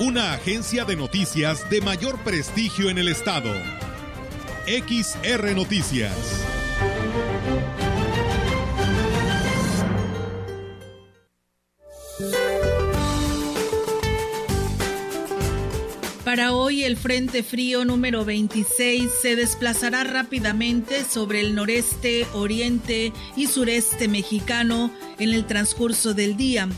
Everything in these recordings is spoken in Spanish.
Una agencia de noticias de mayor prestigio en el estado. XR Noticias. Para hoy el Frente Frío número 26 se desplazará rápidamente sobre el noreste, oriente y sureste mexicano en el transcurso del día,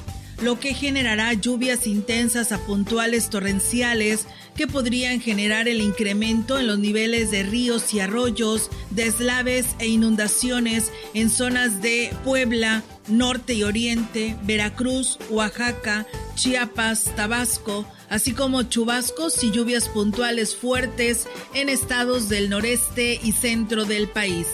lo que generará lluvias intensas a puntuales torrenciales que podrían generar el incremento en los niveles de ríos y arroyos, deslaves e inundaciones en zonas de Puebla, norte y oriente, Veracruz, Oaxaca, Chiapas, Tabasco, así como chubascos y lluvias puntuales fuertes en estados del noreste y centro del país.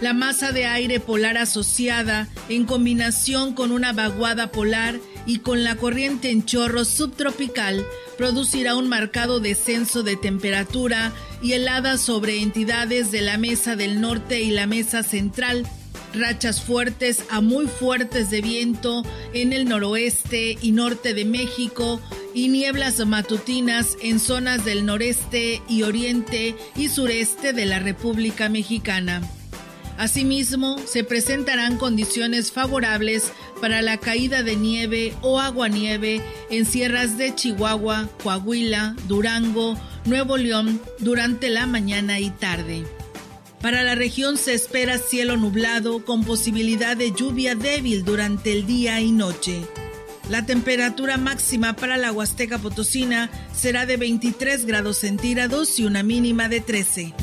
La masa de aire polar asociada, en combinación con una vaguada polar y con la corriente en chorro subtropical, producirá un marcado descenso de temperatura y heladas sobre entidades de la mesa del norte y la mesa central, rachas fuertes a muy fuertes de viento en el noroeste y norte de México y nieblas matutinas en zonas del noreste y oriente y sureste de la República Mexicana. Asimismo, se presentarán condiciones favorables para la caída de nieve o aguanieve en sierras de Chihuahua, Coahuila, Durango, Nuevo León durante la mañana y tarde. Para la región se espera cielo nublado con posibilidad de lluvia débil durante el día y noche. La temperatura máxima para la Huasteca Potosina será de 23 grados centígrados y una mínima de 13.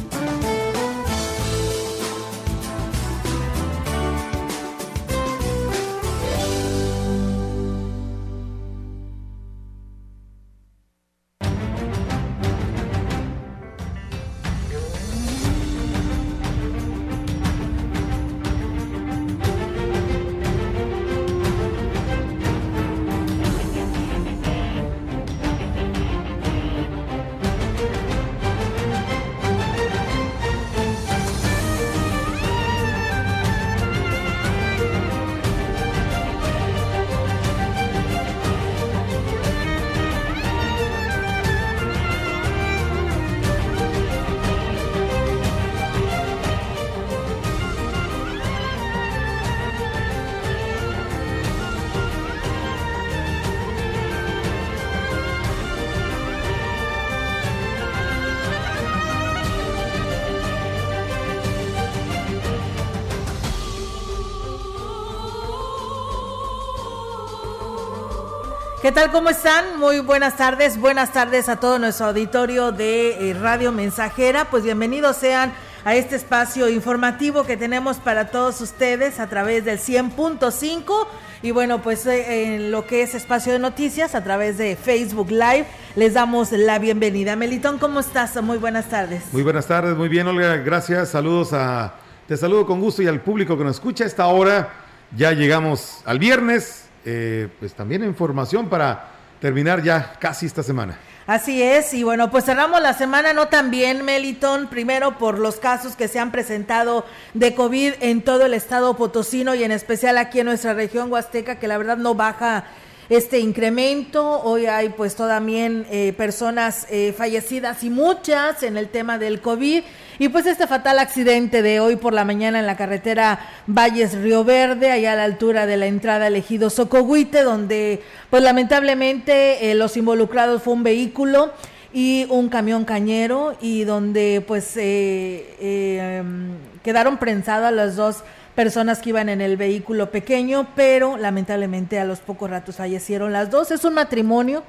¿Qué tal? ¿Cómo están? Muy buenas tardes. Buenas tardes a todo nuestro auditorio de eh, Radio Mensajera. Pues bienvenidos sean a este espacio informativo que tenemos para todos ustedes a través del 100.5 y bueno, pues eh, en lo que es espacio de noticias a través de Facebook Live les damos la bienvenida. Melitón, ¿cómo estás? Muy buenas tardes. Muy buenas tardes, muy bien Olga, gracias. Saludos a te saludo con gusto y al público que nos escucha a esta hora. Ya llegamos al viernes, eh, pues también información para terminar ya casi esta semana. Así es, y bueno, pues cerramos la semana no tan bien, Meliton, primero por los casos que se han presentado de COVID en todo el estado potosino y en especial aquí en nuestra región huasteca, que la verdad no baja este incremento. Hoy hay pues también eh, personas eh, fallecidas y muchas en el tema del COVID. Y pues este fatal accidente de hoy por la mañana en la carretera Valles Río Verde, allá a la altura de la entrada elegido Socohuite, donde pues lamentablemente eh, los involucrados fue un vehículo y un camión cañero y donde pues em, quedaron prensadas las dos personas que iban en el vehículo pequeño, pero lamentablemente a los pocos ratos fallecieron las dos. Es un matrimonio,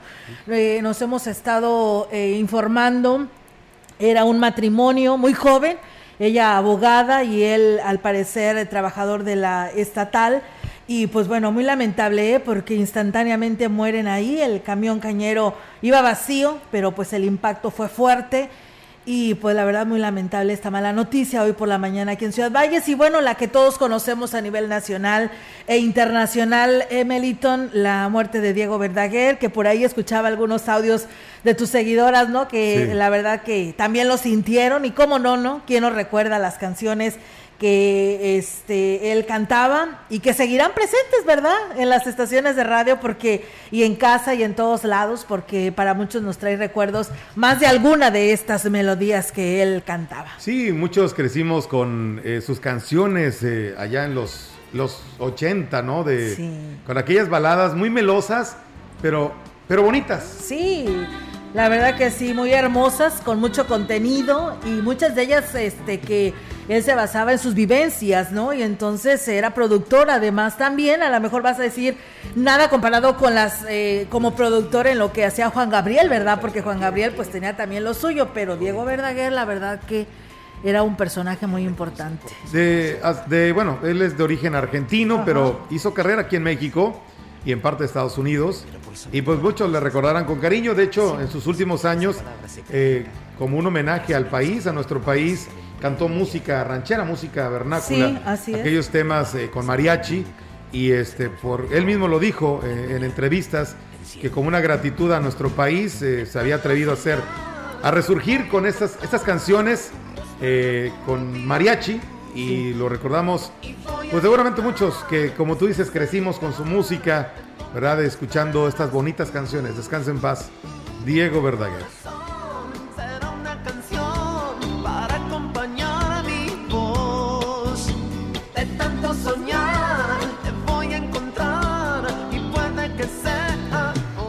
eh, nos hemos estado eh, informando, era un matrimonio muy joven, ella abogada y él al parecer trabajador de la estatal Y pues bueno, muy lamentable, ¿eh? porque instantáneamente mueren ahí. El camión cañero iba vacío, pero pues el impacto fue fuerte. Y pues la verdad muy lamentable esta mala noticia hoy por la mañana aquí en Ciudad Valles. Y bueno, la que todos conocemos a nivel nacional e internacional, Emeliton, la muerte de Diego Verdaguer, que por ahí escuchaba algunos audios de tus seguidoras, ¿no? Que la verdad que también lo sintieron. Y cómo no, ¿no? ¿Quién nos recuerda las canciones que este él cantaba y que seguirán presentes, ¿verdad? En las estaciones de radio porque y en casa y en todos lados porque para muchos nos trae recuerdos más de alguna de estas melodías que él cantaba. Sí, muchos crecimos con eh, sus canciones eh, allá en los los 80, ¿no? De con aquellas baladas muy melosas, pero pero bonitas. Sí. La verdad que sí, muy hermosas, con mucho contenido y muchas de ellas este que él se basaba en sus vivencias, ¿no? Y entonces era productor, además también, a lo mejor vas a decir, nada comparado con las, eh, como productor en lo que hacía Juan Gabriel, ¿verdad? Porque Juan Gabriel pues tenía también lo suyo, pero Diego Verdaguer, la verdad que era un personaje muy importante. De, bueno, él es de origen argentino, pero hizo carrera aquí en México y en parte de Estados Unidos. Y pues muchos le recordarán con cariño. De hecho, en sus últimos años, eh, como un homenaje al país, a nuestro país, cantó música ranchera, música vernácula, aquellos temas eh, con mariachi y este por él mismo lo dijo eh, en entrevistas que como una gratitud a nuestro país eh, se había atrevido a hacer a resurgir con estas estas canciones con mariachi y lo recordamos pues seguramente muchos que como tú dices crecimos con su música, ¿verdad? Escuchando estas bonitas canciones. Descansen en paz. Diego Verdaguer.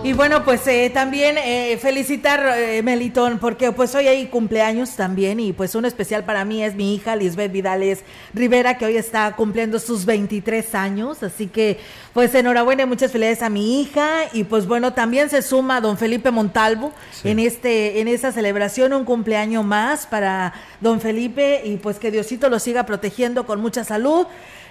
Y bueno, pues eh, también eh, felicitar, eh, Melitón, porque pues hoy hay cumpleaños también y pues un especial para mí es mi hija Lisbeth Vidales Rivera, que hoy está cumpliendo sus 23 años, así que pues enhorabuena y muchas felicidades a mi hija. Y pues bueno, también se suma don Felipe Montalvo en este en esa celebración, un cumpleaños más para don Felipe. Y pues que Diosito lo siga protegiendo con mucha salud.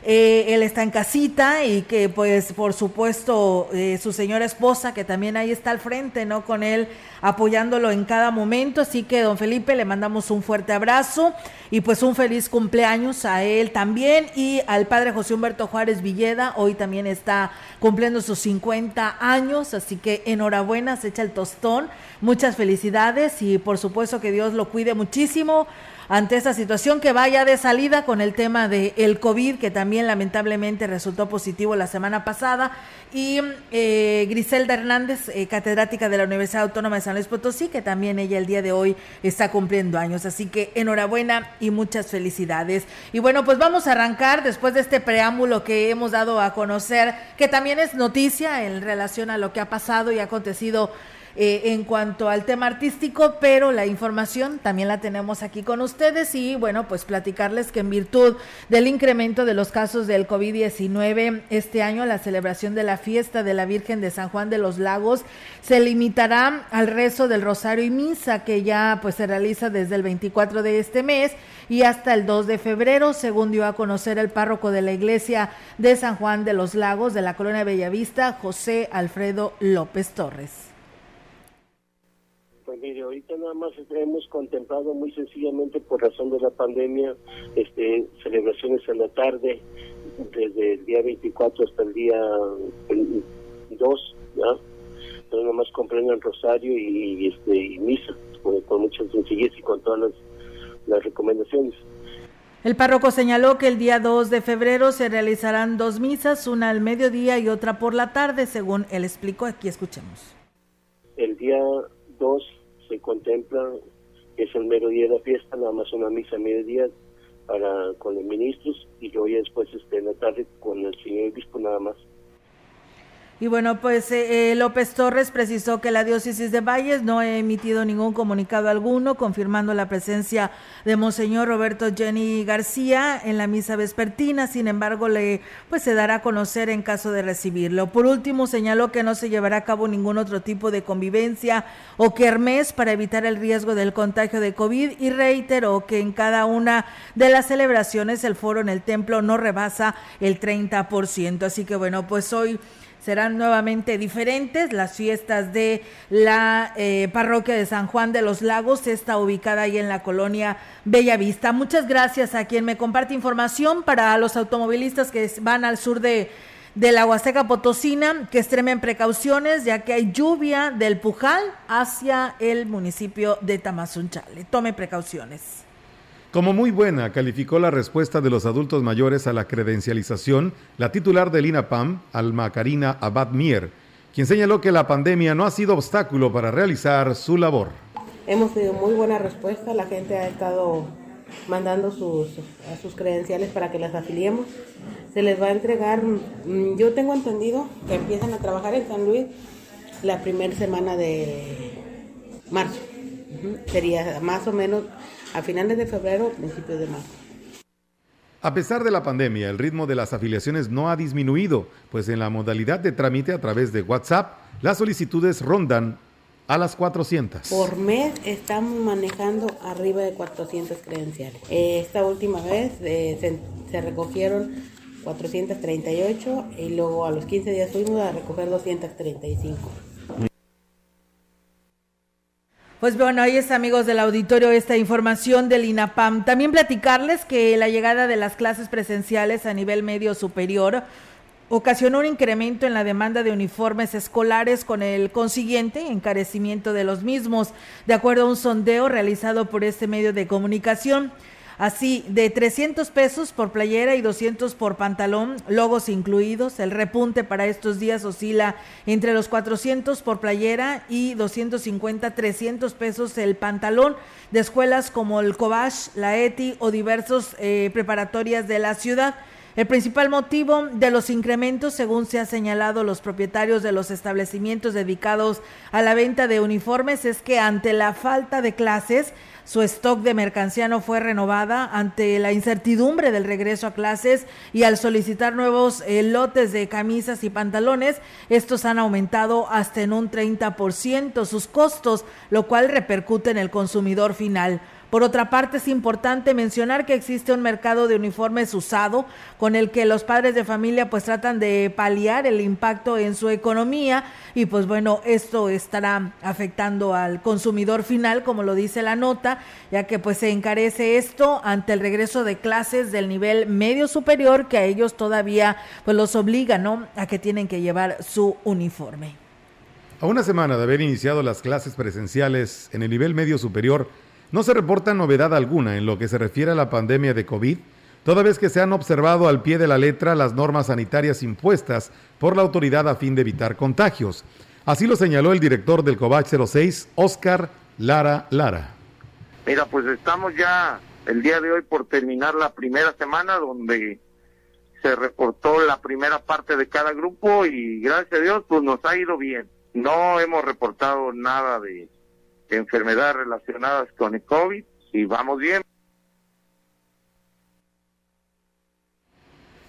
Eh, él está en casita y que pues por supuesto eh, su señora esposa que también ahí está al frente, ¿no? Con él apoyándolo en cada momento. Así que don Felipe le mandamos un fuerte abrazo y pues un feliz cumpleaños a él también y al padre José Humberto Juárez Villeda. Hoy también está cumpliendo sus 50 años, así que enhorabuena, se echa el tostón. Muchas felicidades y por supuesto que Dios lo cuide muchísimo ante esta situación que vaya de salida con el tema del el COVID, que también lamentablemente resultó positivo la semana pasada, y eh, Griselda Hernández, eh, catedrática de la Universidad Autónoma de San Luis Potosí, que también ella el día de hoy está cumpliendo años. Así que enhorabuena y muchas felicidades. Y bueno, pues vamos a arrancar después de este preámbulo que hemos dado a conocer, que también es noticia en relación a lo que ha pasado y ha acontecido eh, en cuanto al tema artístico, pero la información también la tenemos aquí con ustedes y bueno, pues platicarles que en virtud del incremento de los casos del COVID-19 este año, la celebración de la fiesta de la Virgen de San Juan de los Lagos se limitará al rezo del Rosario y Misa que ya pues se realiza desde el 24 de este mes y hasta el 2 de febrero, según dio a conocer el párroco de la iglesia de San Juan de los Lagos de la colonia Bellavista, José Alfredo López Torres. Pues mire, ahorita nada más hemos contemplado muy sencillamente por razón de la pandemia este celebraciones en la tarde, desde el día 24 hasta el día 2, ¿ya? Entonces nada más comprendo el rosario y, este y misa, con, con mucha sencillez y con todas las, las recomendaciones. El párroco señaló que el día 2 de febrero se realizarán dos misas, una al mediodía y otra por la tarde, según él explicó. Aquí escuchemos. El día 2 se contempla, es el mero día de la fiesta, nada más una misa a mediodía para con los ministros y luego ya después este, en la tarde con el señor obispo nada más. Y bueno, pues eh, eh, López Torres precisó que la diócesis de Valles no ha emitido ningún comunicado alguno confirmando la presencia de Monseñor Roberto Jenny García en la misa vespertina. Sin embargo, le pues se dará a conocer en caso de recibirlo. Por último, señaló que no se llevará a cabo ningún otro tipo de convivencia o kermés para evitar el riesgo del contagio de COVID y reiteró que en cada una de las celebraciones el foro en el templo no rebasa el 30%. Así que bueno, pues hoy serán nuevamente diferentes. Las fiestas de la eh, parroquia de San Juan de los Lagos está ubicada ahí en la colonia Bellavista. Muchas gracias a quien me comparte información para los automovilistas que van al sur de, de la Huasteca Potosina, que extremen precauciones ya que hay lluvia del Pujal hacia el municipio de Tamazunchale. Tome precauciones. Como muy buena calificó la respuesta de los adultos mayores a la credencialización la titular del INAPAM, Alma Karina Abad Mier, quien señaló que la pandemia no ha sido obstáculo para realizar su labor. Hemos tenido muy buena respuesta, la gente ha estado mandando sus, sus credenciales para que las afiliemos. Se les va a entregar, mm, yo tengo entendido que empiezan a trabajar en San Luis la primera semana de marzo. Sería más o menos a finales de febrero, principios de marzo. A pesar de la pandemia, el ritmo de las afiliaciones no ha disminuido, pues en la modalidad de trámite a través de WhatsApp, las solicitudes rondan a las 400. Por mes estamos manejando arriba de 400 credenciales. Esta última vez eh, se, se, recogieron 438 y luego a los 15 días fuimos a recoger 235. Pues bueno, ahí está, amigos del auditorio, esta información del INAPAM. También platicarles que la llegada de las clases presenciales a nivel medio superior ocasionó un incremento en la demanda de uniformes escolares con el consiguiente encarecimiento de los mismos, de acuerdo a un sondeo realizado por este medio de comunicación. Así, de 300 pesos por playera y 200 por pantalón, logos incluidos. El repunte para estos días oscila entre los 400 por playera y 250, 300 pesos el pantalón de escuelas como el Cobach, la ETI o diversos eh, preparatorias de la ciudad. El principal motivo de los incrementos, según se ha señalado los propietarios de los establecimientos dedicados a la venta de uniformes, es que ante la falta de clases, su stock de mercancía no fue renovada ante la incertidumbre del regreso a clases y al solicitar nuevos eh, lotes de camisas y pantalones, estos han aumentado hasta en un 30% sus costos, lo cual repercute en el consumidor final. Por otra parte, es importante mencionar que existe un mercado de uniformes usado con el que los padres de familia pues tratan de paliar el impacto en su economía y pues bueno, esto estará afectando al consumidor final, como lo dice la nota, ya que pues se encarece esto ante el regreso de clases del nivel medio superior que a ellos todavía pues los obliga. A que tienen que llevar su uniforme. A una semana de haber iniciado las clases presenciales en el nivel medio superior, no se reporta novedad alguna en lo que se refiere a la pandemia de COVID, toda vez que se han observado al pie de la letra las normas sanitarias impuestas por la autoridad a fin de evitar contagios. Así lo señaló el director del COVAC 06, Oscar Lara Lara. Mira, pues estamos ya el día de hoy por terminar la primera semana donde se reportó la primera parte de cada grupo y gracias a Dios pues nos ha ido bien. No hemos reportado nada de enfermedades relacionadas con el COVID y vamos bien.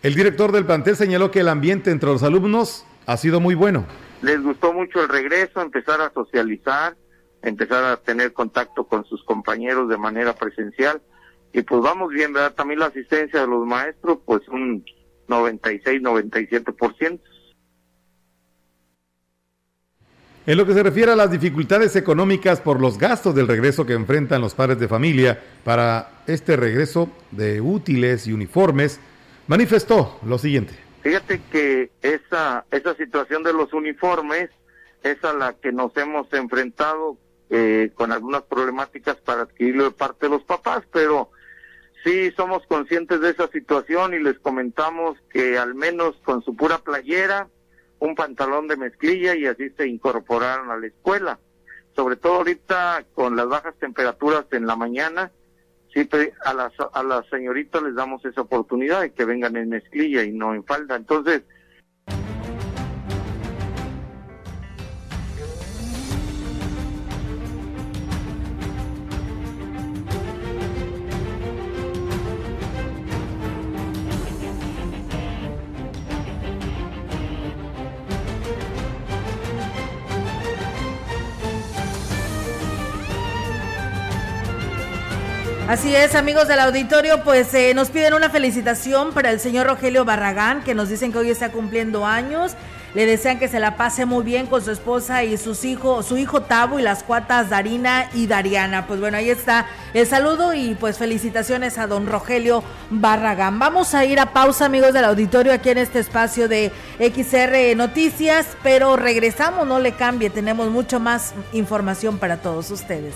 El director del plantel señaló que el ambiente entre los alumnos ha sido muy bueno. Les gustó mucho el regreso, empezar a socializar, empezar a tener contacto con sus compañeros de manera presencial y pues vamos bien, ¿verdad? También la asistencia de los maestros, pues un 96, 97%. En lo que se refiere a las dificultades económicas por los gastos del regreso que enfrentan los padres de familia para este regreso de útiles y uniformes, manifestó lo siguiente. Fíjate que esa, esa situación de los uniformes es a la que nos hemos enfrentado eh, con algunas problemáticas para adquirirlo de parte de los papás, pero sí somos conscientes de esa situación y les comentamos que al menos con su pura playera, un pantalón de mezclilla y así se incorporaron a la escuela. Sobre todo ahorita con las bajas temperaturas en la mañana, siempre a las, a las señoritas les damos esa oportunidad de que vengan en mezclilla y no en falda. Entonces, Así es, amigos del auditorio, pues eh, nos piden una felicitación para el señor Rogelio Barragán, que nos dicen que hoy está cumpliendo años. Le desean que se la pase muy bien con su esposa y sus hijos, su hijo Tabo y las cuatas Darina y Dariana. Pues bueno, ahí está el saludo y pues felicitaciones a don Rogelio Barragán. Vamos a ir a pausa, amigos del auditorio, aquí en este espacio de XR Noticias, pero regresamos, no le cambie, tenemos mucho más información para todos ustedes.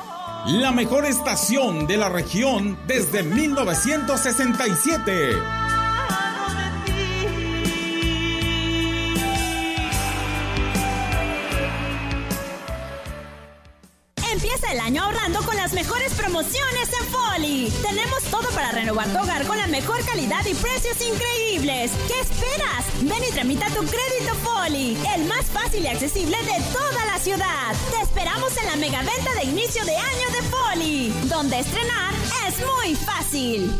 la mejor estación de la región desde 1967. Empieza el año ahorrando con las mejores promociones en Foli. Tenemos todo para renovar tu hogar con la mejor calidad y precios increíbles. ¿Qué esperas? Ven y tramita tu crédito Foli, el más fácil y accesible de toda la ciudad. Te esperamos en la mega venta de inicio de año de Foli, donde estrenar es muy fácil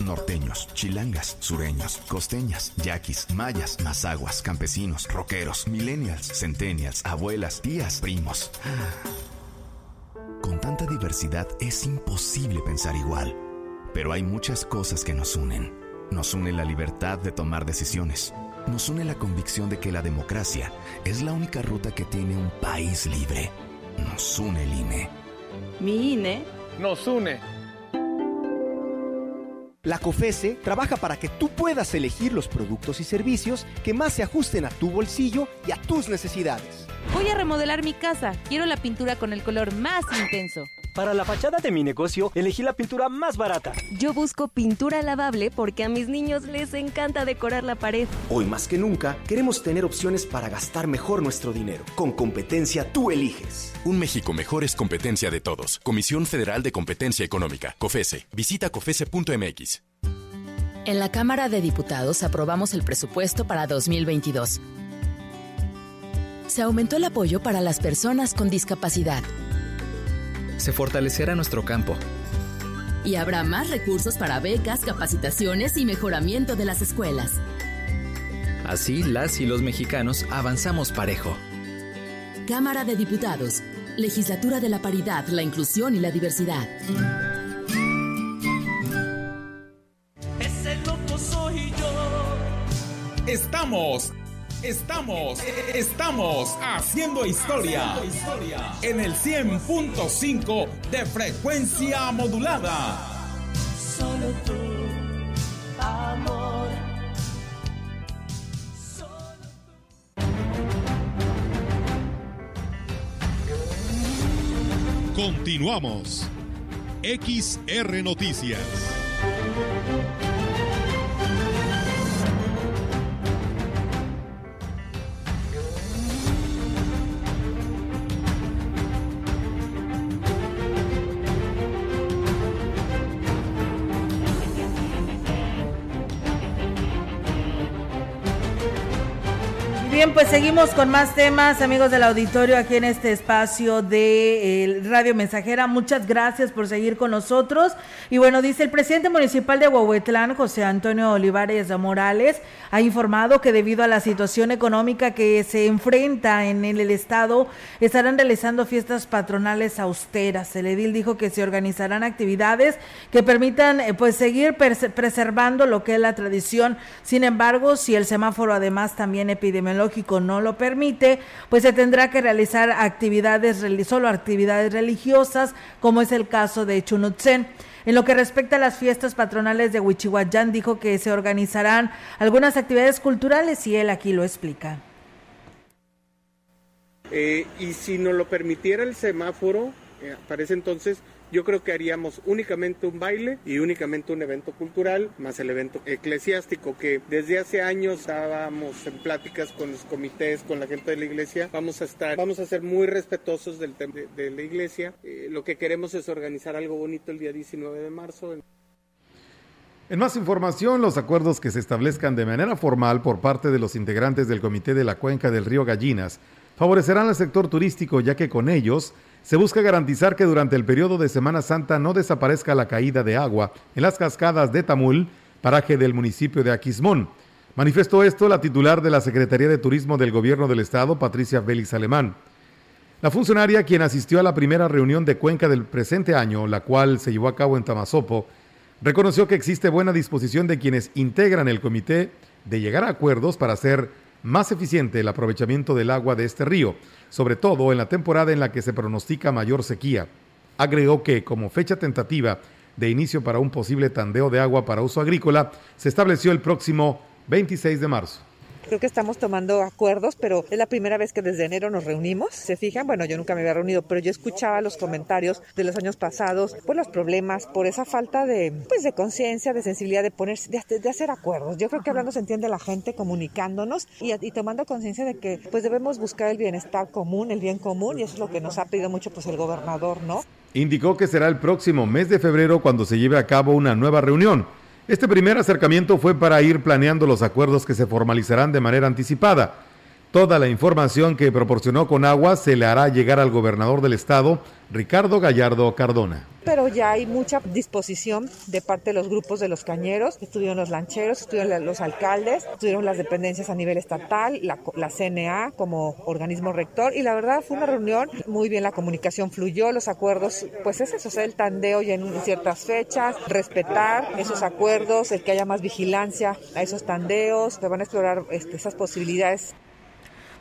norteños, chilangas, sureños, costeñas, yaquis, mayas, mazaguas, campesinos, rockeros, millennials, centennials, abuelas, tías, primos. Con tanta diversidad es imposible pensar igual, pero hay muchas cosas que nos unen. Nos une la libertad de tomar decisiones. Nos une la convicción de que la democracia es la única ruta que tiene un país libre. Nos une el INE. Mi INE nos une. La COFESE trabaja para que tú puedas elegir los productos y servicios que más se ajusten a tu bolsillo y a tus necesidades. Voy a remodelar mi casa. Quiero la pintura con el color más intenso. Para la fachada de mi negocio, elegí la pintura más barata. Yo busco pintura lavable porque a mis niños les encanta decorar la pared. Hoy más que nunca, queremos tener opciones para gastar mejor nuestro dinero. Con competencia tú eliges. Un México mejor es competencia de todos. Comisión Federal de Competencia Económica, COFESE. Visita COFESE.mx. En la Cámara de Diputados aprobamos el presupuesto para 2022 se aumentó el apoyo para las personas con discapacidad. Se fortalecerá nuestro campo. Y habrá más recursos para becas, capacitaciones y mejoramiento de las escuelas. Así las y los mexicanos avanzamos parejo. Cámara de Diputados, Legislatura de la Paridad, la Inclusión y la Diversidad. Ese loco soy yo. Estamos Estamos, estamos haciendo historia en el 100.5 de frecuencia modulada. Solo tú, amor. Continuamos. XR Noticias. Pues seguimos con más temas, amigos del auditorio, aquí en este espacio de Radio Mensajera. Muchas gracias por seguir con nosotros. Y bueno, dice el presidente municipal de Huehuetlán, José Antonio Olivares Morales, ha informado que debido a la situación económica que se enfrenta en el, estado, estarán realizando fiestas patronales austeras. El edil dijo que se organizarán actividades que permitan eh, pues seguir preservando lo que es la tradición. Sin embargo, si el semáforo además también epidemiológico no lo permite, pues se tendrá que realizar actividades, solo actividades religiosas, como es el caso de Chunutzen. En lo que respecta a las fiestas patronales de Huichihuayán, dijo que se organizarán algunas actividades culturales y él aquí lo explica. Eh, y si nos lo permitiera el semáforo, Eh, para ese entonces yo creo que haríamos únicamente un baile y únicamente un evento cultural, más el evento eclesiástico, que desde hace años estábamos en pláticas con los comités, con la gente de la iglesia. Vamos a estar, vamos a ser muy respetuosos del tema de, la iglesia. Eh, lo que queremos es organizar algo bonito el día 19 de marzo. En más información, los acuerdos que se establezcan de manera formal por parte de los integrantes del Comité de la Cuenca del Río Gallinas favorecerán al sector turístico, ya que con ellos se busca garantizar que durante el periodo de Semana Santa no desaparezca la caída de agua en las cascadas de Tamul, paraje del municipio de Aquismón. Manifestó esto la titular de la Secretaría de Turismo del Gobierno del Estado, Patricia Félix Alemán. La funcionaria, quien asistió a la primera reunión de Cuenca del presente año, la cual se llevó a cabo en Tamazopo, reconoció que existe buena disposición de quienes integran el comité de llegar a acuerdos para hacer más eficiente el aprovechamiento del agua de este río, sobre todo en la temporada en la que se pronostica mayor sequía. Agregó que, como fecha tentativa de inicio para un posible tandeo de agua para uso agrícola, se estableció el próximo 26 de marzo. Creo que estamos tomando acuerdos, pero es la primera vez que desde enero nos reunimos. Se fijan, bueno, yo nunca me había reunido, pero yo escuchaba los comentarios de los años pasados por los problemas, por esa falta de, pues, de conciencia, de sensibilidad, de ponerse, de, hacer acuerdos. Yo creo que hablando se entiende la gente, comunicándonos y, y tomando conciencia de que, pues, debemos buscar el bienestar común, el bien común, y eso es lo que nos ha pedido mucho, pues, el gobernador, ¿no? Indicó que será el próximo mes de febrero cuando se lleve a cabo una nueva reunión este primer acercamiento fue para ir planeando los acuerdos que se formalizarán de manera anticipada. Toda la información que proporcionó Conagua se le hará llegar al gobernador del estado, Ricardo Gallardo Cardona. Pero ya hay mucha disposición de parte de los grupos de los cañeros, estuvieron los lancheros, estuvieron los alcaldes, estuvieron las dependencias a nivel estatal, la, la, CNA como organismo rector. Y la verdad fue una reunión muy bien, la comunicación fluyó, los acuerdos, pues es eso, el tandeo ya en ciertas fechas, respetar esos acuerdos, el que haya más vigilancia a esos tandeos, se van a explorar este, esas posibilidades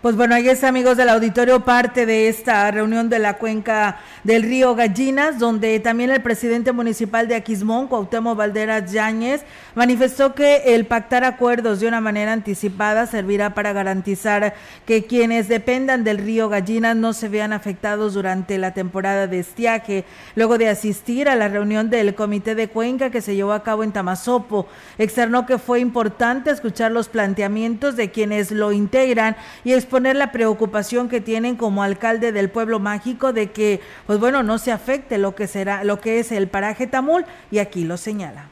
pues bueno, ahí está, amigos del auditorio, parte de esta reunión de la cuenca del río Gallinas, donde también el presidente municipal de Aquismón, Cuauhtémoc Valderas Yáñez, manifestó que el pactar acuerdos de una manera anticipada servirá para garantizar que quienes dependan del río Gallinas no se vean afectados durante la temporada de estiaje. Luego de asistir a la reunión del comité de cuenca que se llevó a cabo en Tamazopo, externó que fue importante escuchar los planteamientos de quienes lo integran y poner la preocupación que tienen como alcalde del pueblo mágico de que, pues bueno, no se afecte lo que será, lo que es el paraje Tamul y aquí lo señala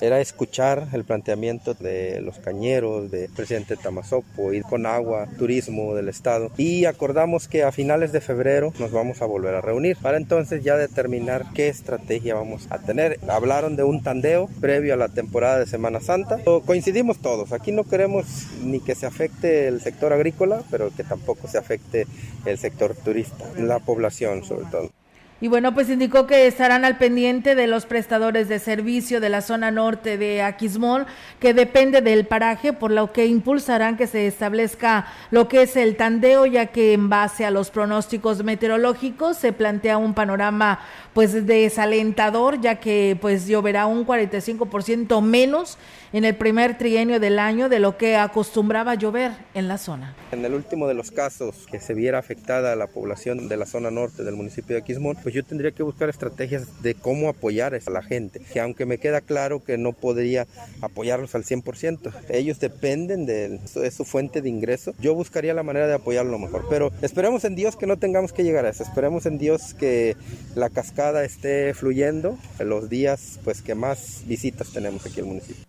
era escuchar el planteamiento de los cañeros, del presidente Tamazopo, ir con agua, turismo del estado y acordamos que a finales de febrero nos vamos a volver a reunir para entonces ya determinar qué estrategia vamos a tener. Hablaron de un tandeo previo a la temporada de Semana Santa. Coincidimos todos, aquí no queremos ni que se afecte el sector agrícola, pero que tampoco se afecte el sector turista, la población sobre todo. Y bueno, pues indicó que estarán al pendiente de los prestadores de servicio de la zona norte de Aquismón, que depende del paraje, por lo que impulsarán que se establezca lo que es el tandeo, ya que en base a los pronósticos meteorológicos se plantea un panorama pues desalentador, ya que pues lloverá un 45% menos en el primer trienio del año de lo que acostumbraba llover en la zona. En el último de los casos que se viera afectada la población de la zona norte del municipio de Aquismón, pues yo tendría que buscar estrategias de cómo apoyar a la gente, que aunque me queda claro que no podría apoyarlos al 100%, ellos dependen de, de su fuente de ingreso, yo buscaría la manera de apoyarlo mejor, pero esperemos en Dios que no tengamos que llegar a eso, esperemos en Dios que la cascada esté fluyendo en los días pues que más visitas tenemos aquí al municipio.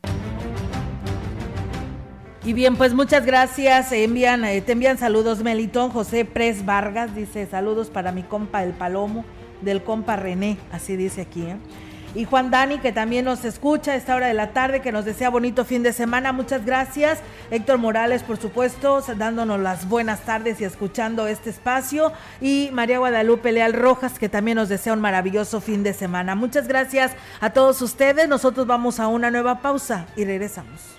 Y bien, pues muchas gracias. Envían, eh, te envían saludos, Melitón. José Pres Vargas dice saludos para mi compa El Palomo, del compa René, así dice aquí. ¿eh? Y Juan Dani, que también nos escucha a esta hora de la tarde, que nos desea bonito fin de semana. Muchas gracias. Héctor Morales, por supuesto, dándonos las buenas tardes y escuchando este espacio. Y María Guadalupe Leal Rojas, que también nos desea un maravilloso fin de semana. Muchas gracias a todos ustedes. Nosotros vamos a una nueva pausa y regresamos.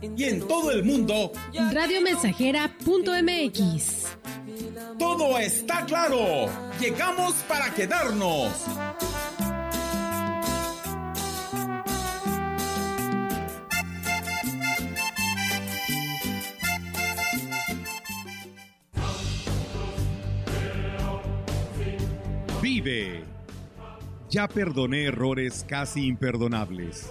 Y en todo el mundo, radiomensajera.mx. Todo está claro. Llegamos para quedarnos. Vive. Ya perdoné errores casi imperdonables.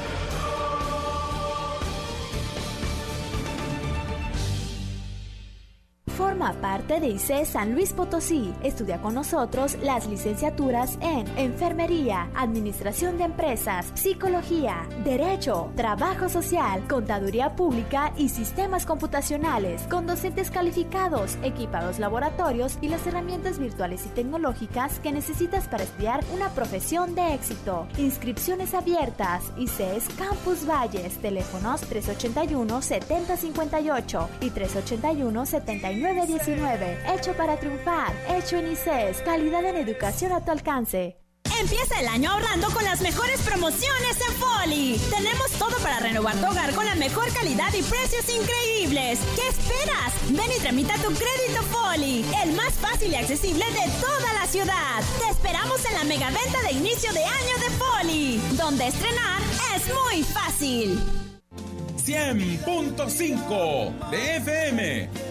Forma parte de ICE San Luis Potosí. Estudia con nosotros las licenciaturas en Enfermería, Administración de Empresas, Psicología, Derecho, Trabajo Social, Contaduría Pública y Sistemas Computacionales, con docentes calificados, equipados laboratorios y las herramientas virtuales y tecnológicas que necesitas para estudiar una profesión de éxito. Inscripciones abiertas. ICES Campus Valles. Teléfonos 381 7058 y 381 79 19 Hecho para triunfar. Hecho en ICES. Calidad en educación a tu alcance. Empieza el año ahorrando con las mejores promociones en Foli. Tenemos todo para renovar tu hogar con la mejor calidad y precios increíbles. ¿Qué esperas? Ven y tramita tu crédito Foli, el más fácil y accesible de toda la ciudad. Te esperamos en la mega venta de inicio de año de Foli, donde estrenar es muy fácil. 100.5 de FM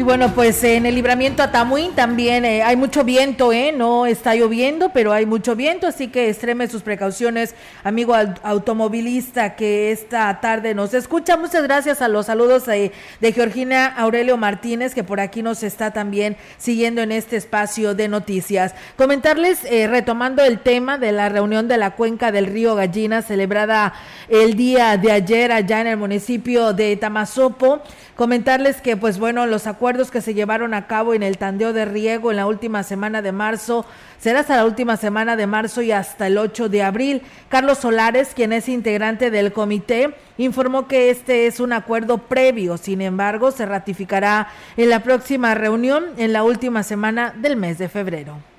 Y bueno, pues en el libramiento a Tamuín también eh, hay mucho viento, ¿eh? No está lloviendo, pero hay mucho viento, así que extreme sus precauciones, amigo automovilista que esta tarde nos escucha. Muchas gracias a los saludos de, Georgina Aurelio Martínez, que por aquí nos está también siguiendo en este espacio de noticias. Comentarles, eh, retomando el tema de la reunión de la cuenca del río Gallina, celebrada el día de ayer allá en el municipio de Tamazopo, comentarles que, pues bueno, los acuerdos que se llevaron a cabo en el tandeo de riego en la última semana de marzo será hasta la última semana de marzo y hasta el 8 de abril. Carlos Solares, quien es integrante del comité, informó que este es un acuerdo previo, sin embargo, se ratificará en la próxima reunión en la última semana del mes de febrero.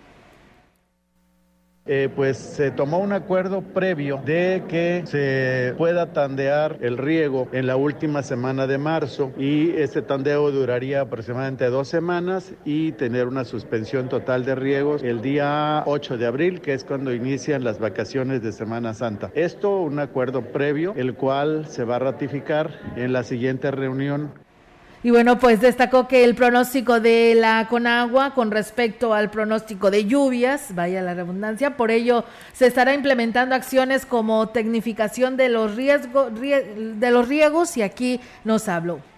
Eh, pues se tomó un acuerdo previo de que se pueda tandear el riego en la última semana de marzo y este tandeo duraría aproximadamente dos semanas y tener una suspensión total de riegos el día 8 de abril, que es cuando inician las vacaciones de Semana Santa. Esto un acuerdo previo, el cual se va a ratificar en la siguiente reunión y bueno, pues destacó que el pronóstico de la Conagua con respecto al pronóstico de lluvias, vaya la redundancia, por ello se estará implementando acciones como tecnificación de los riesgos de los riegos y aquí nos habló.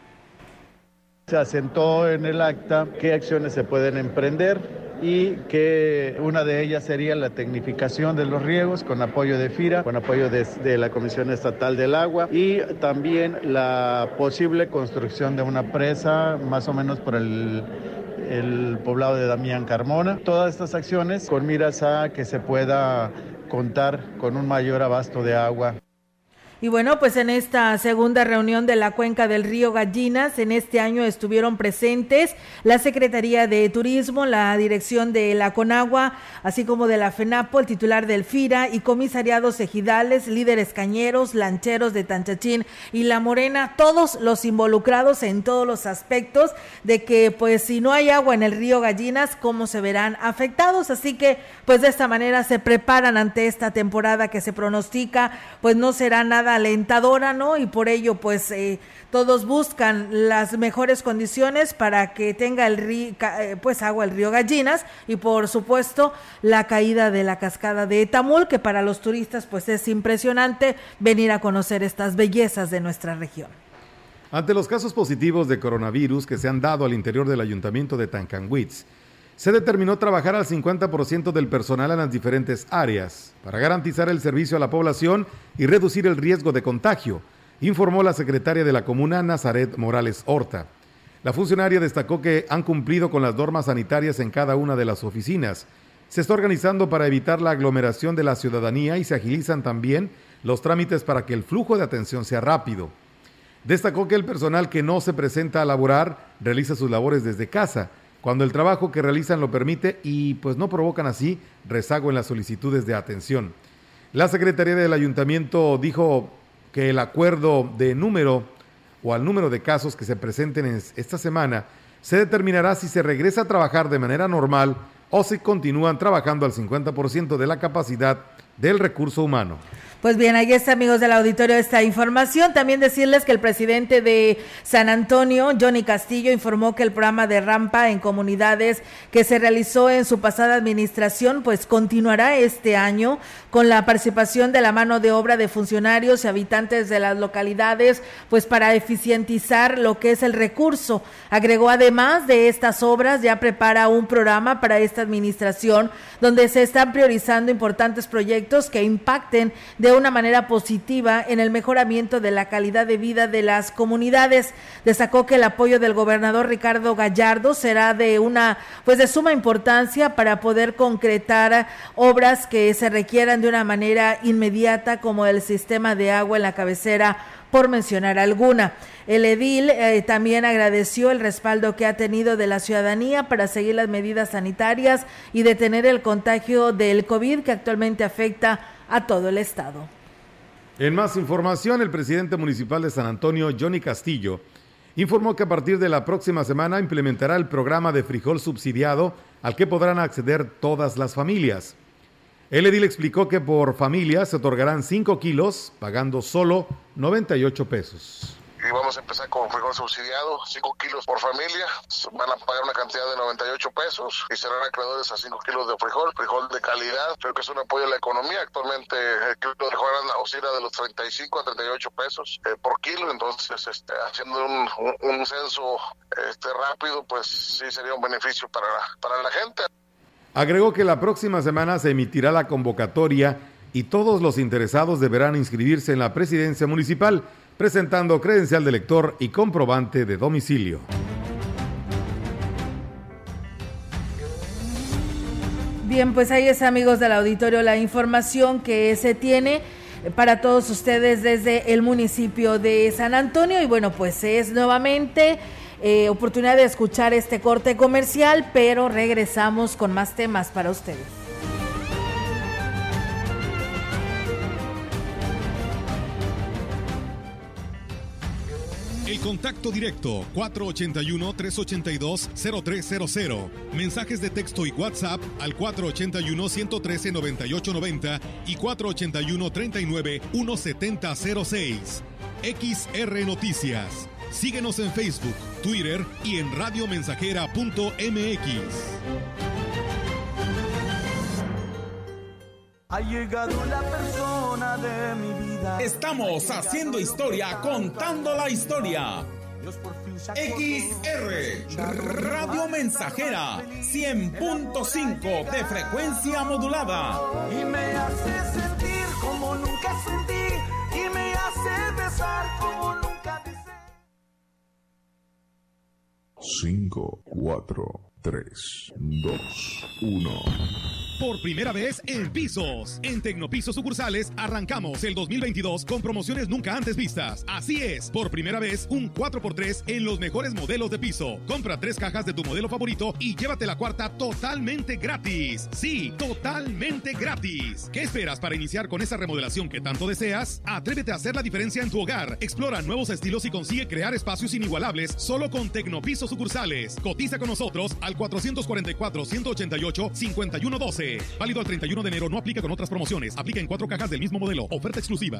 Se asentó en el acta qué acciones se pueden emprender y que una de ellas sería la tecnificación de los riegos con apoyo de FIRA, con apoyo de, la Comisión Estatal del Agua y también la posible construcción de una presa más o menos por el el poblado de Damián Carmona. Todas estas acciones con miras a que se pueda contar con un mayor abasto de agua. Y bueno, pues en esta segunda reunión de la cuenca del río Gallinas, en este año estuvieron presentes la Secretaría de Turismo, la dirección de la Conagua, así como de la FENAPO, el titular del FIRA y comisariados ejidales, líderes cañeros, lancheros de Tanchachín y La Morena, todos los involucrados en todos los aspectos de que pues si no hay agua en el río Gallinas, cómo se verán afectados. Así que pues de esta manera se preparan ante esta temporada que se pronostica, pues no será nada alentadora, ¿no? Y por ello, pues eh, todos buscan las mejores condiciones para que tenga el río, eh, pues agua el río Gallinas y por supuesto la caída de la cascada de Etamul, que para los turistas pues es impresionante venir a conocer estas bellezas de nuestra región. Ante los casos positivos de coronavirus que se han dado al interior del ayuntamiento de Tancanwitz, se determinó trabajar al 50% del personal en las diferentes áreas para garantizar el servicio a la población y reducir el riesgo de contagio, informó la secretaria de la comuna Nazaret Morales Horta. La funcionaria destacó que han cumplido con las normas sanitarias en cada una de las oficinas. Se está organizando para evitar la aglomeración de la ciudadanía y se agilizan también los trámites para que el flujo de atención sea rápido. Destacó que el personal que no se presenta a laborar realiza sus labores desde casa, cuando el trabajo que realizan lo permite y pues no provocan así rezago en las solicitudes de atención. La Secretaría del Ayuntamiento dijo que el acuerdo de número o al número de casos que se presenten esta semana se determinará si se regresa a trabajar de manera normal o si continúan trabajando al 50% de la capacidad del recurso humano. Pues bien, ahí está, amigos del auditorio, esta información. También decirles que el presidente de San Antonio, Johnny Castillo, informó que el programa de rampa en comunidades que se realizó en su pasada administración, pues continuará este año con la participación de la mano de obra de funcionarios y habitantes de las localidades, pues para eficientizar lo que es el recurso. Agregó además de estas obras, ya prepara un programa para esta administración donde se están priorizando importantes proyectos que impacten de una manera positiva en el mejoramiento de la calidad de vida de las comunidades. Destacó que el apoyo del gobernador Ricardo Gallardo será de una pues de suma importancia para poder concretar obras que se requieran de una manera inmediata como el sistema de agua en la cabecera por mencionar alguna. El edil eh, también agradeció el respaldo que ha tenido de la ciudadanía para seguir las medidas sanitarias y detener el contagio del COVID que actualmente afecta a todo el estado. En más información, el presidente municipal de San Antonio, Johnny Castillo, informó que a partir de la próxima semana implementará el programa de frijol subsidiado al que podrán acceder todas las familias. El edil explicó que por familia se otorgarán 5 kilos, pagando solo 98 pesos. y vamos a empezar con frijol subsidiado, 5 kilos por familia, van a pagar una cantidad de 98 pesos y serán acreedores a 5 kilos de frijol, frijol de calidad, creo que es un apoyo a la economía, actualmente el kilo de frijol oscila de los 35 a 38 pesos eh, por kilo, entonces este, haciendo un, un, censo este, rápido, pues sí sería un beneficio para, para la gente. Agregó que la próxima semana se emitirá la convocatoria y todos los interesados deberán inscribirse en la presidencia municipal presentando credencial de lector y comprobante de domicilio. Bien, pues ahí es amigos del auditorio la información que se tiene para todos ustedes desde el municipio de San Antonio y bueno, pues es nuevamente eh, oportunidad de escuchar este corte comercial, pero regresamos con más temas para ustedes. El contacto directo 481-382-0300. Mensajes de texto y WhatsApp al 481-113-9890 y 481-39-1706. XR Noticias. Síguenos en Facebook, Twitter y en radiomensajera.mx. Ha llegado la persona de mi vida. Estamos haciendo historia, contando la historia. XR Radio Mensajera 100.5 de frecuencia modulada. Y me hace sentir como nunca sentí. Y me hace besar como 5, 4, 3, 2, 1. Por primera vez en pisos. En Tecnopisos sucursales arrancamos el 2022 con promociones nunca antes vistas. Así es, por primera vez un 4x3 en los mejores modelos de piso. Compra tres cajas de tu modelo favorito y llévate la cuarta totalmente gratis. Sí, totalmente gratis. ¿Qué esperas para iniciar con esa remodelación que tanto deseas? Atrévete a hacer la diferencia en tu hogar. Explora nuevos estilos y consigue crear espacios inigualables solo con Tecnopisos sucursales. Cotiza con nosotros al 444 188 5112. Válido al 31 de enero. No aplica con otras promociones. Aplica en cuatro cajas del mismo modelo. Oferta exclusiva.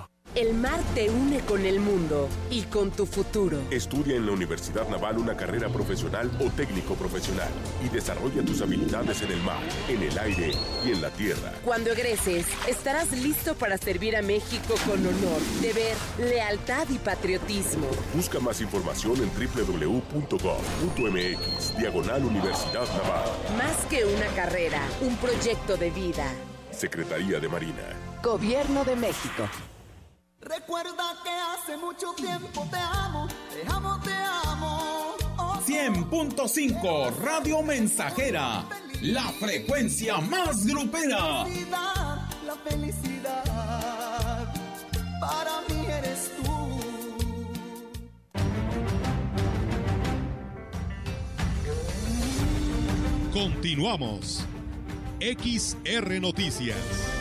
El mar te une con el mundo y con tu futuro. Estudia en la Universidad Naval una carrera profesional o técnico profesional y desarrolla tus habilidades en el mar, en el aire y en la tierra. Cuando egreses, estarás listo para servir a México con honor, deber, lealtad y patriotismo. Busca más información en www.gov.mx, diagonal Universidad Naval. Más que una carrera, un proyecto de vida. Secretaría de Marina. Gobierno de México. Recuerda que hace mucho tiempo te amo, te amo, te amo. 100.5 Radio Mensajera, la frecuencia más grupera. La felicidad, para mí eres tú. Continuamos. XR Noticias.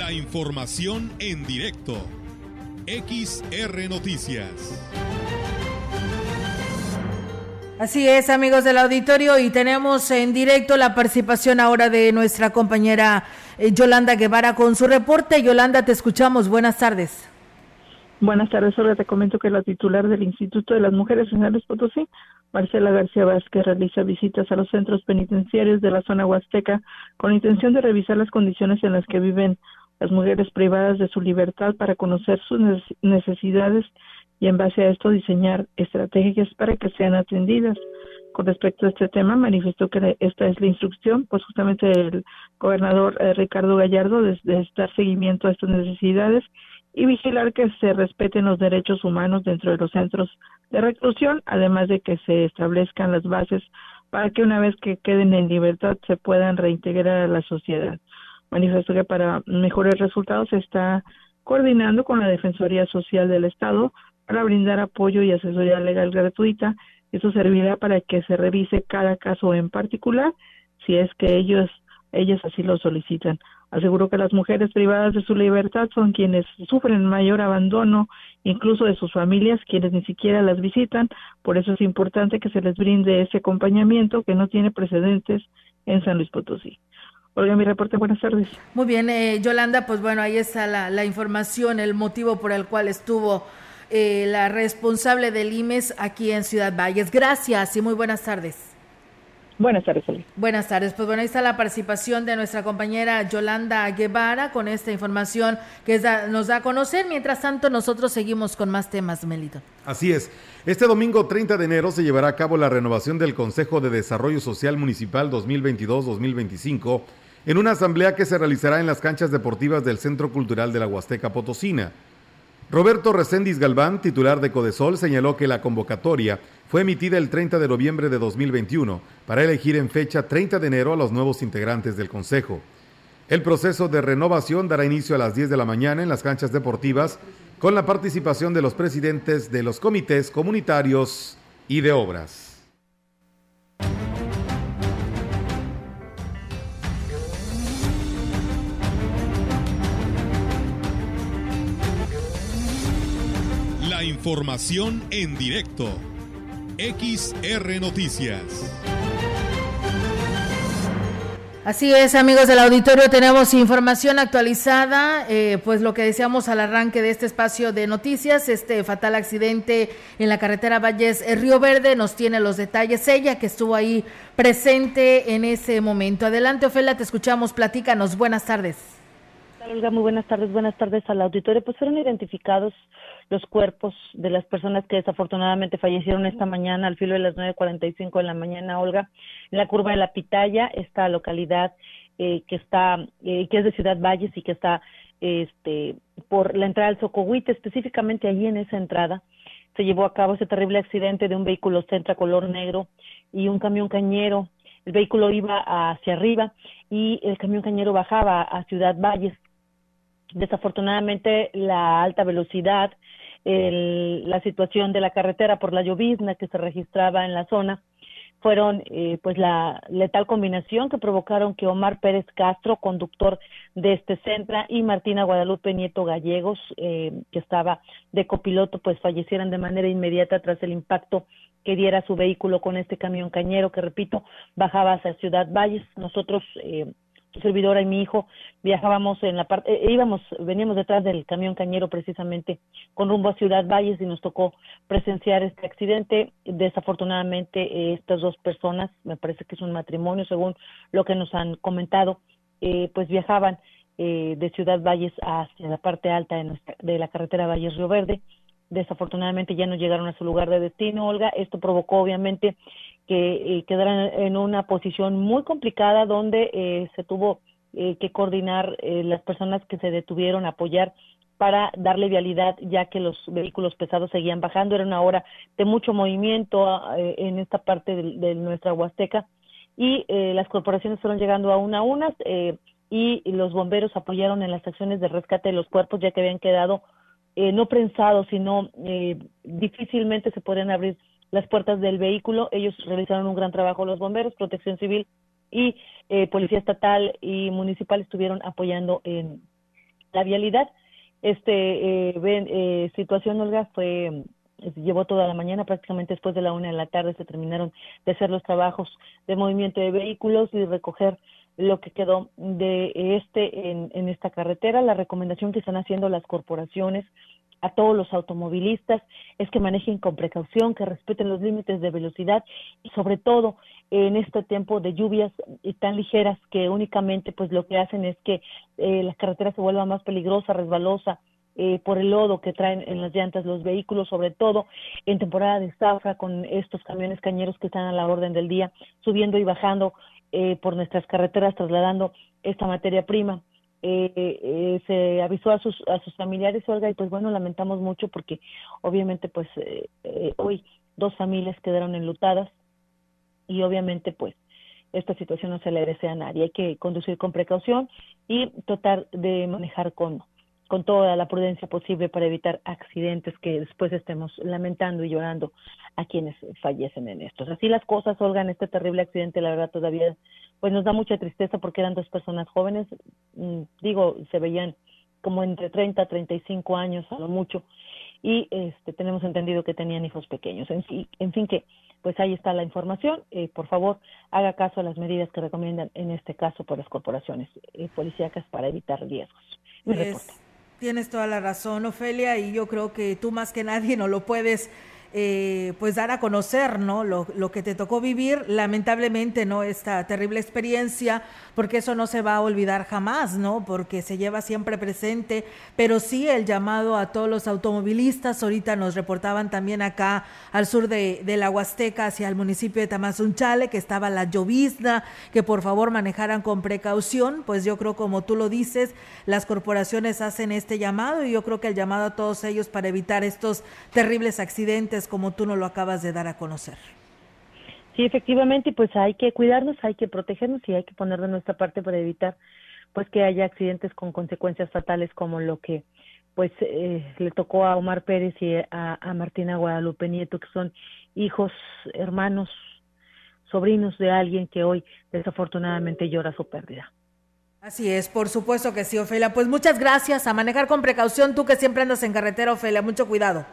La información en directo. XR Noticias. Así es, amigos del auditorio, y tenemos en directo la participación ahora de nuestra compañera eh, Yolanda Guevara con su reporte. Yolanda, te escuchamos. Buenas tardes. Buenas tardes, Olga. Te comento que la titular del Instituto de las Mujeres en San Luis Potosí, Marcela García Vázquez, realiza visitas a los centros penitenciarios de la zona huasteca con intención de revisar las condiciones en las que viven las mujeres privadas de su libertad para conocer sus necesidades y en base a esto diseñar estrategias para que sean atendidas. Con respecto a este tema, manifestó que esta es la instrucción, pues justamente el gobernador eh, Ricardo Gallardo, de, de dar seguimiento a estas necesidades y vigilar que se respeten los derechos humanos dentro de los centros de reclusión, además de que se establezcan las bases para que una vez que queden en libertad se puedan reintegrar a la sociedad. Manifestó que para mejores resultados se está coordinando con la Defensoría Social del Estado para brindar apoyo y asesoría legal gratuita. Eso servirá para que se revise cada caso en particular si es que ellos ellas así lo solicitan. Aseguró que las mujeres privadas de su libertad son quienes sufren mayor abandono, incluso de sus familias, quienes ni siquiera las visitan. Por eso es importante que se les brinde ese acompañamiento que no tiene precedentes en San Luis Potosí. Olga, mi reporte, buenas tardes. Muy bien, eh, Yolanda, pues bueno, ahí está la, la, información, el motivo por el cual estuvo eh, la responsable del IMES aquí en Ciudad Valles. Gracias y muy buenas tardes. Buenas tardes, Buenas tardes. Pues bueno, ahí está la participación de nuestra compañera Yolanda Guevara con esta información que nos da a conocer. Mientras tanto, nosotros seguimos con más temas, Melito. Así es. Este domingo 30 de enero se llevará a cabo la renovación del Consejo de Desarrollo Social Municipal 2022-2025 en una asamblea que se realizará en las canchas deportivas del Centro Cultural de la Huasteca Potosina. Roberto Recendis Galván, titular de Codesol, señaló que la convocatoria fue emitida el 30 de noviembre de 2021 para elegir en fecha 30 de enero a los nuevos integrantes del Consejo. El proceso de renovación dará inicio a las 10 de la mañana en las canchas deportivas con la participación de los presidentes de los comités comunitarios y de obras. La información en directo XR Noticias. Así es, amigos del auditorio, tenemos información actualizada, eh, pues lo que decíamos al arranque de este espacio de noticias, este fatal accidente en la carretera Valles eh, Río Verde, nos tiene los detalles, ella que estuvo ahí presente en ese momento. Adelante, Ofelia, te escuchamos, platícanos, buenas tardes. Olga, muy buenas tardes, buenas tardes al auditorio. Pues fueron identificados los cuerpos de las personas que desafortunadamente fallecieron esta mañana al filo de las 9.45 de la mañana, Olga, en la curva de la Pitaya, esta localidad eh, que está, eh, que es de Ciudad Valles y que está este, por la entrada al Socohuite, específicamente allí en esa entrada, se llevó a cabo ese terrible accidente de un vehículo Centra color negro y un camión cañero. El vehículo iba hacia arriba y el camión cañero bajaba a Ciudad Valles. Desafortunadamente, la alta velocidad el, la situación de la carretera por la llovizna que se registraba en la zona fueron eh, pues la letal combinación que provocaron que Omar Pérez Castro, conductor de este centro, y Martina Guadalupe Nieto Gallegos, eh, que estaba de copiloto, pues fallecieran de manera inmediata tras el impacto que diera su vehículo con este camión cañero que, repito, bajaba hacia Ciudad Valles. Nosotros eh, servidora y mi hijo viajábamos en la parte, eh, íbamos, veníamos detrás del camión cañero precisamente con rumbo a Ciudad Valles y nos tocó presenciar este accidente. Desafortunadamente, eh, estas dos personas, me parece que es un matrimonio, según lo que nos han comentado, eh, pues viajaban de Ciudad Valles hacia la parte alta de, de la carretera Valles Río Verde desafortunadamente ya no llegaron a su lugar de destino, Olga. Esto provocó obviamente que eh, quedaran en una posición muy complicada donde eh, se tuvo eh, que coordinar las personas que se detuvieron a apoyar para darle vialidad ya que los vehículos pesados seguían bajando. Era una hora de mucho movimiento en esta parte de, nuestra Huasteca y las corporaciones fueron llegando a una a una y los bomberos apoyaron en las acciones de rescate de los cuerpos ya que habían quedado eh, no prensados, sino eh, difícilmente se podían abrir las puertas del vehículo. Ellos realizaron un gran trabajo, los bomberos, protección civil y eh, policía estatal y municipal estuvieron apoyando en la vialidad. Este ven, situación, Olga, fue llevó toda la mañana, prácticamente después de la una de la tarde se terminaron de hacer los trabajos de movimiento de vehículos y recoger lo que quedó de este en esta carretera. La recomendación que están haciendo las corporaciones a todos los automovilistas es que manejen con precaución, que respeten los límites de velocidad y sobre todo en este tiempo de lluvias tan ligeras que únicamente pues lo que hacen es que eh, la carretera se vuelva más peligrosa, resbalosa, eh, por el lodo que traen en las llantas los vehículos, sobre todo en temporada de zafra con estos camiones cañeros que están a la orden del día, subiendo y bajando eh, por nuestras carreteras trasladando esta materia prima. Eh, eh, se avisó a sus a sus familiares Olga y pues bueno lamentamos mucho porque obviamente pues hoy dos familias quedaron enlutadas y obviamente pues esta situación no se le desea a nadie. Hay que conducir con precaución y tratar de manejar con, con toda la prudencia posible para evitar accidentes que después estemos lamentando y llorando a quienes fallecen en estos. Así las cosas, Olga, en este terrible accidente, la verdad todavía pues nos da mucha tristeza porque eran dos personas jóvenes, mm, digo, se veían como entre 30 a 35 años a lo mucho y este tenemos entendido que tenían hijos pequeños. En, en fin que pues ahí está la información. Eh, por favor, haga caso a las medidas que recomiendan en este caso por las corporaciones eh, policíacas para evitar riesgos. tienes toda la razón, Ofelia, y yo creo que tú más que nadie no lo puedes eh, pues dar a conocer, ¿no? Lo, lo, que te tocó vivir, lamentablemente, ¿no? Esta terrible experiencia, porque eso no se va a olvidar jamás, ¿no? Porque se lleva siempre presente, pero sí el llamado a todos los automovilistas, ahorita nos reportaban también acá al sur de, la Huasteca, hacia el municipio de Tamazunchale, que estaba la llovizna, que por favor manejaran con precaución, pues yo creo como tú lo dices, las corporaciones hacen este llamado y yo creo que el llamado a todos ellos para evitar estos terribles accidentes como tú no lo acabas de dar a conocer. Sí, efectivamente, pues hay que cuidarnos, hay que protegernos y hay que poner de nuestra parte para evitar pues que haya accidentes con consecuencias fatales como lo que pues eh, le tocó a Omar Pérez y a, a Martina Guadalupe Nieto, que son hijos, hermanos, sobrinos de alguien que hoy desafortunadamente llora su pérdida. Así es, por supuesto que sí, Ofelia. Pues muchas gracias. A manejar con precaución, tú que siempre andas en carretera, Ofelia. Mucho cuidado.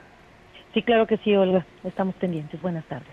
Sí, claro que sí, Olga. Estamos pendientes. Buenas tardes.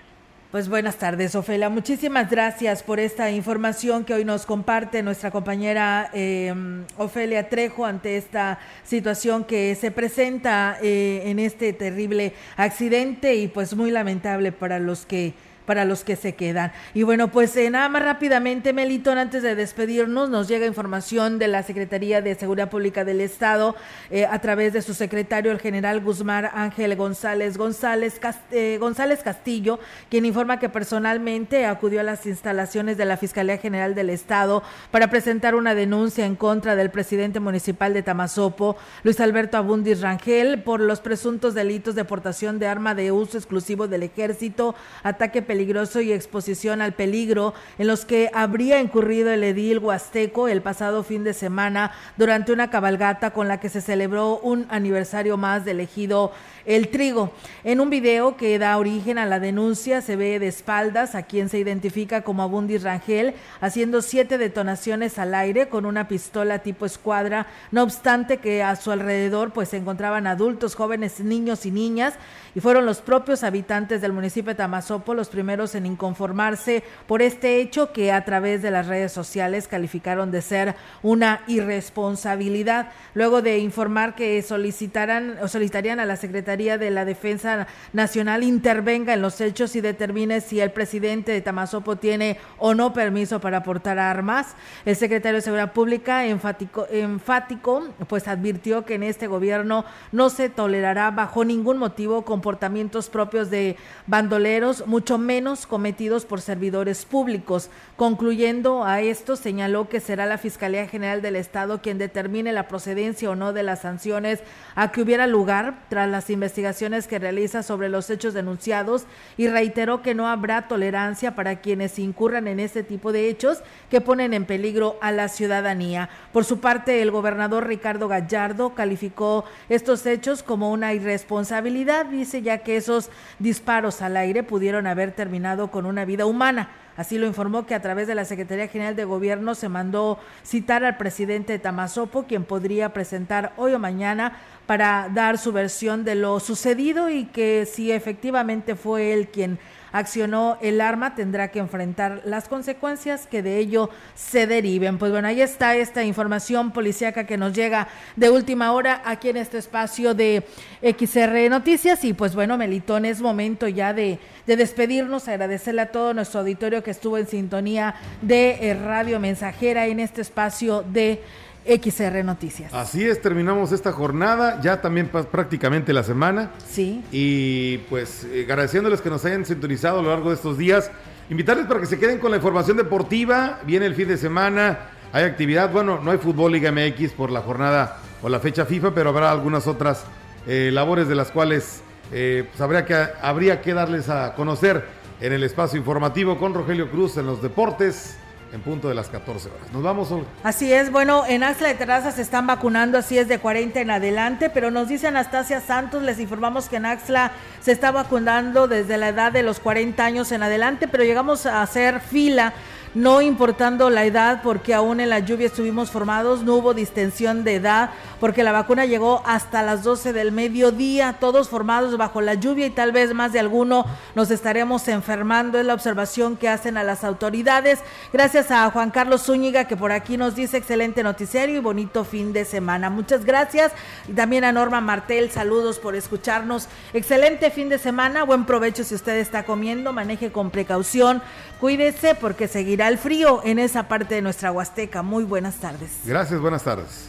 Pues buenas tardes, Ofelia. Muchísimas gracias por esta información que hoy nos comparte nuestra compañera eh, Ofelia Trejo ante esta situación que se presenta eh, en este terrible accidente y pues muy lamentable para los que para los que se quedan. Y bueno, pues eh, nada más rápidamente, Melitón, antes de despedirnos, nos llega información de la Secretaría de Seguridad Pública del Estado eh, a través de su secretario, el general Guzmán Ángel González González, eh, González Castillo, quien informa que personalmente acudió a las instalaciones de la Fiscalía General del Estado para presentar una denuncia en contra del presidente municipal de Tamazopo, Luis Alberto Abundis Rangel, por los presuntos delitos de portación de arma de uso exclusivo del ejército, ataque peligroso y exposición al peligro en los que habría incurrido el edil huasteco el pasado fin de semana durante una cabalgata con la que se celebró un aniversario más del ejido El Trigo. En un video que da origen a la denuncia se ve de espaldas a quien se identifica como Abundis Rangel haciendo siete detonaciones al aire con una pistola tipo escuadra, no obstante que a su alrededor pues se encontraban adultos, jóvenes, niños y niñas y fueron los propios habitantes del municipio de Tamazopo los primeros en inconformarse por este hecho que a través de las redes sociales calificaron de ser una irresponsabilidad. Luego de informar que solicitarán o solicitarían a la Secretaría de la Defensa Nacional intervenga en los hechos y determine si el presidente de Tamazopo tiene o no permiso para portar armas. El secretario de Seguridad Pública enfático, enfático pues advirtió que en este gobierno no se tolerará bajo ningún motivo comportamientos propios de bandoleros, mucho menos cometidos por servidores públicos. Concluyendo a esto, señaló que será la Fiscalía General del Estado quien determine la procedencia o no de las sanciones a que hubiera lugar tras las investigaciones que realiza sobre los hechos denunciados y reiteró que no habrá tolerancia para quienes incurran en este tipo de hechos que ponen en peligro a la ciudadanía. Por su parte, el gobernador Ricardo Gallardo calificó estos hechos como una irresponsabilidad, dice ya que esos disparos al aire pudieron haber terminado con una vida humana. Así lo informó que a través de la Secretaría General de Gobierno se mandó citar al presidente de Tamazopo, quien podría presentar hoy o mañana para dar su versión de lo sucedido y que si efectivamente fue él quien accionó el arma tendrá que enfrentar las consecuencias que de ello se deriven. Pues bueno, ahí está esta información policíaca que nos llega de última hora aquí en este espacio de XR Noticias y pues bueno, Melitón, es momento ya de, de despedirnos, agradecerle a todo nuestro auditorio que estuvo en sintonía de eh, Radio Mensajera en este espacio de XR Noticias. Así es, terminamos esta jornada, ya también prácticamente la semana. Sí. Y pues eh, agradeciéndoles que nos hayan sintonizado a lo largo de estos días. Invitarles para que se queden con la información deportiva. Viene el fin de semana, hay actividad. Bueno, no hay fútbol Liga MX por la jornada o la fecha FIFA, pero habrá algunas otras eh, labores de las cuales eh, pues habría, que, habría que darles a conocer en el espacio informativo con Rogelio Cruz en los deportes en punto de las 14 horas. Nos vamos, Olga. Así es, bueno, en Axla de Terraza se están vacunando, así es de 40 en adelante, pero nos dice Anastasia Santos, les informamos que en Axla se está vacunando desde la edad de los 40 años en adelante, pero llegamos a hacer fila no importando la edad, porque aún en la lluvia estuvimos formados, no hubo distensión de edad, porque la vacuna llegó hasta las 12 del mediodía, todos formados bajo la lluvia y tal vez más de alguno nos estaremos enfermando, es la observación que hacen a las autoridades. Gracias a Juan Carlos Zúñiga, que por aquí nos dice excelente noticiario y bonito fin de semana. Muchas gracias. Y también a Norma Martel, saludos por escucharnos. Excelente fin de semana, buen provecho si usted está comiendo, maneje con precaución, cuídese porque seguirá el frío en esa parte de nuestra Huasteca. Muy buenas tardes. Gracias, buenas tardes.